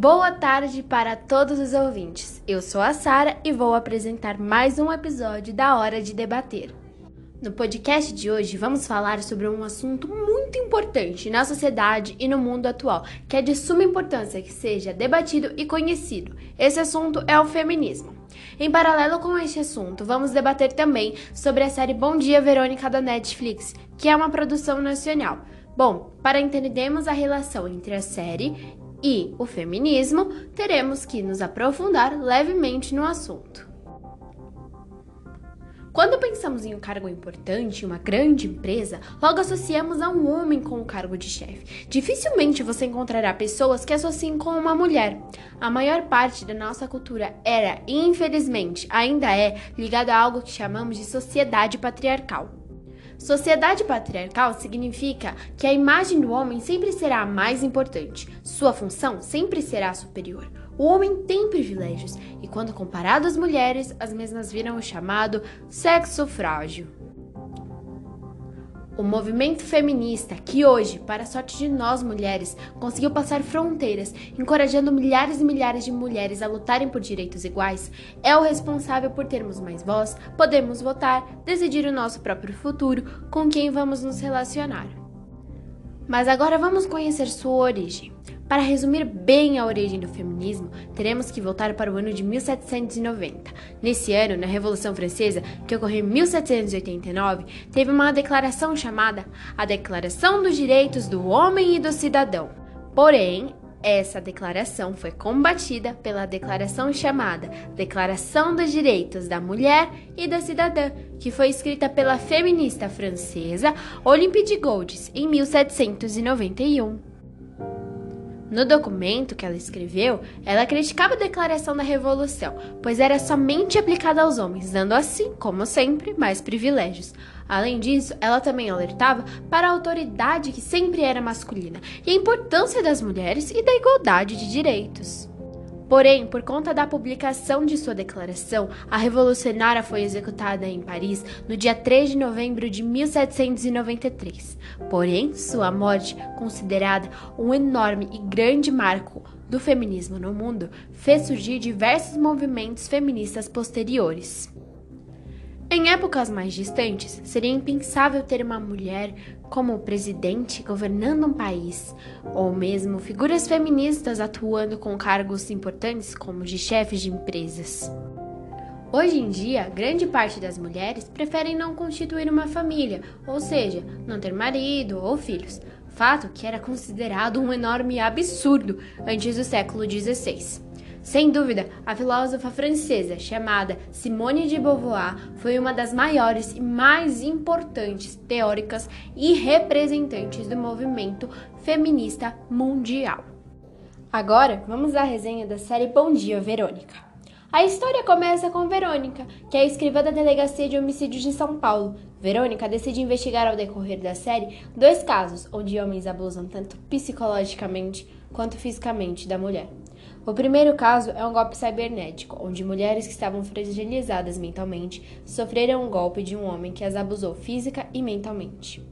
Boa tarde para todos os ouvintes. Eu sou a Sara e vou apresentar mais um episódio da Hora de Debater. No podcast de hoje vamos falar sobre um assunto muito importante na sociedade e no mundo atual, que é de suma importância que seja debatido e conhecido. Esse assunto é o feminismo. Em paralelo com este assunto, vamos debater também sobre a série Bom Dia Verônica da Netflix, que é uma produção nacional. Bom, para entendermos a relação entre a série e o feminismo, teremos que nos aprofundar levemente no assunto. Quando pensamos em um cargo importante, uma grande empresa, logo associamos a um homem com o cargo de chefe. Dificilmente você encontrará pessoas que associem com uma mulher. A maior parte da nossa cultura era, infelizmente ainda é, ligada a algo que chamamos de sociedade patriarcal. Sociedade patriarcal significa que a imagem do homem sempre será a mais importante, sua função sempre será superior. O homem tem privilégios e, quando comparado às mulheres, as mesmas viram o chamado sexo frágil. O movimento feminista, que hoje, para a sorte de nós mulheres, conseguiu passar fronteiras, encorajando milhares e milhares de mulheres a lutarem por direitos iguais, é o responsável por termos mais voz, podemos votar, decidir o nosso próprio futuro, com quem vamos nos relacionar. Mas agora vamos conhecer sua origem. Para resumir bem a origem do feminismo, teremos que voltar para o ano de 1790. Nesse ano, na Revolução Francesa, que ocorreu em 1789, teve uma declaração chamada a Declaração dos Direitos do Homem e do Cidadão. Porém, essa declaração foi combatida pela declaração chamada Declaração dos Direitos da Mulher e da Cidadã, que foi escrita pela feminista francesa Olympe de Gouges em 1791. No documento que ela escreveu, ela criticava a declaração da Revolução, pois era somente aplicada aos homens, dando assim, como sempre, mais privilégios. Além disso, ela também alertava para a autoridade que sempre era masculina e a importância das mulheres e da igualdade de direitos. Porém, por conta da publicação de sua declaração, a revolucionária foi executada em Paris no dia 3 de novembro de 1793. Porém, sua morte, considerada um enorme e grande marco do feminismo no mundo, fez surgir diversos movimentos feministas posteriores. Em épocas mais distantes, seria impensável ter uma mulher como presidente governando um país, ou mesmo figuras feministas atuando com cargos importantes como de chefes de empresas. Hoje em dia, grande parte das mulheres preferem não constituir uma família, ou seja, não ter marido ou filhos, fato que era considerado um enorme absurdo antes do século XVI. Sem dúvida, a filósofa francesa chamada Simone de Beauvoir foi uma das maiores e mais importantes teóricas e representantes do movimento feminista mundial. Agora, vamos à resenha da série Bom Dia, Verônica. A história começa com Verônica, que é escrivã da Delegacia de Homicídios de São Paulo. Verônica decide investigar ao decorrer da série dois casos onde homens abusam tanto psicologicamente quanto fisicamente da mulher. O primeiro caso é um golpe cibernético, onde mulheres que estavam fragilizadas mentalmente sofreram um golpe de um homem que as abusou física e mentalmente.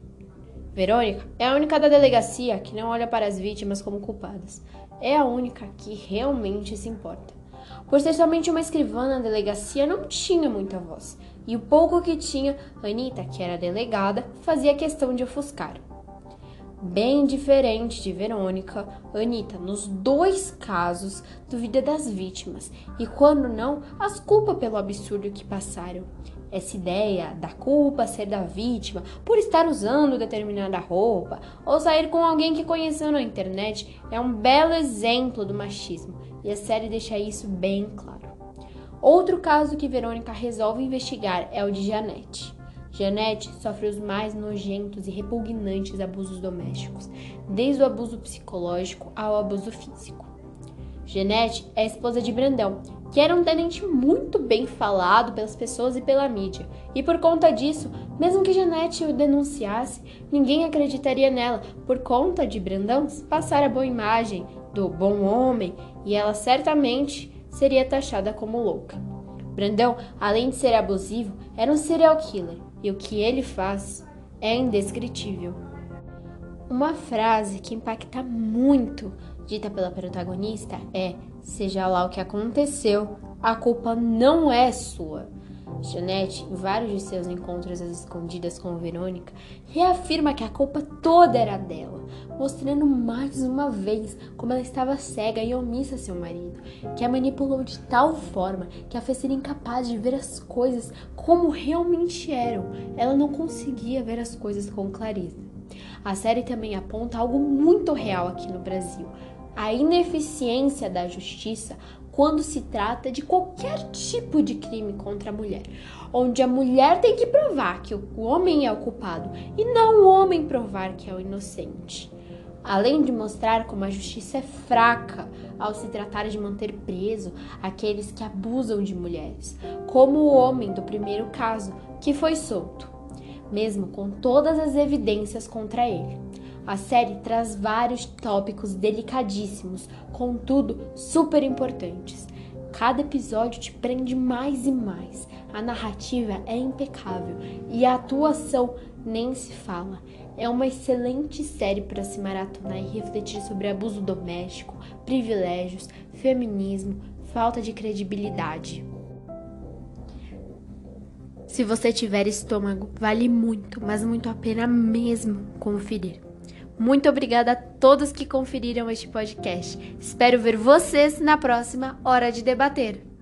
Verônica é a única da delegacia que não olha para as vítimas como culpadas. É a única que realmente se importa. Por ser somente uma escrivã na delegacia, não tinha muita voz. E o pouco que tinha, Anitta, que era delegada, fazia questão de ofuscar bem diferente de Verônica, Anitta, nos dois casos, duvida das vítimas e, quando não, as culpa pelo absurdo que passaram. Essa ideia da culpa ser da vítima por estar usando determinada roupa ou sair com alguém que conheceu na internet é um belo exemplo do machismo e a série deixa isso bem claro. Outro caso que Verônica resolve investigar é o de Janete. Janete sofre os mais nojentos e repugnantes abusos domésticos, desde o abuso psicológico ao abuso físico. Janete é esposa de Brandão, que era um tenente muito bem falado pelas pessoas e pela mídia, e por conta disso, mesmo que Janete o denunciasse, ninguém acreditaria nela, por conta de Brandão passar a boa imagem do bom homem, e ela certamente seria taxada como louca. Brandão, além de ser abusivo, era um serial killer e o que ele faz é indescritível. Uma frase que impacta muito dita pela protagonista é: seja lá o que aconteceu, a culpa não é sua. Janete, em vários de seus encontros às escondidas com Verônica, reafirma que a culpa toda era dela, mostrando mais uma vez como ela estava cega e omissa a seu marido, que a manipulou de tal forma que a fez ser incapaz de ver as coisas como realmente eram. Ela não conseguia ver as coisas com clareza. A série também aponta algo muito real aqui no Brasil: a ineficiência da justiça quando se trata de qualquer tipo de crime contra a mulher, onde a mulher tem que provar que o homem é o culpado e não o homem provar que é o inocente. Além de mostrar como a justiça é fraca ao se tratar de manter preso aqueles que abusam de mulheres, como o homem do primeiro caso, que foi solto, mesmo com todas as evidências contra ele. A série traz vários tópicos delicadíssimos, contudo super importantes. Cada episódio te prende mais e mais. A narrativa é impecável e a atuação nem se fala. É uma excelente série para se maratonar e refletir sobre abuso doméstico, privilégios, feminismo, falta de credibilidade. Se você tiver estômago, vale muito, mas muito a pena mesmo conferir. Muito obrigada a todos que conferiram este podcast. Espero ver vocês na próxima Hora de Debater.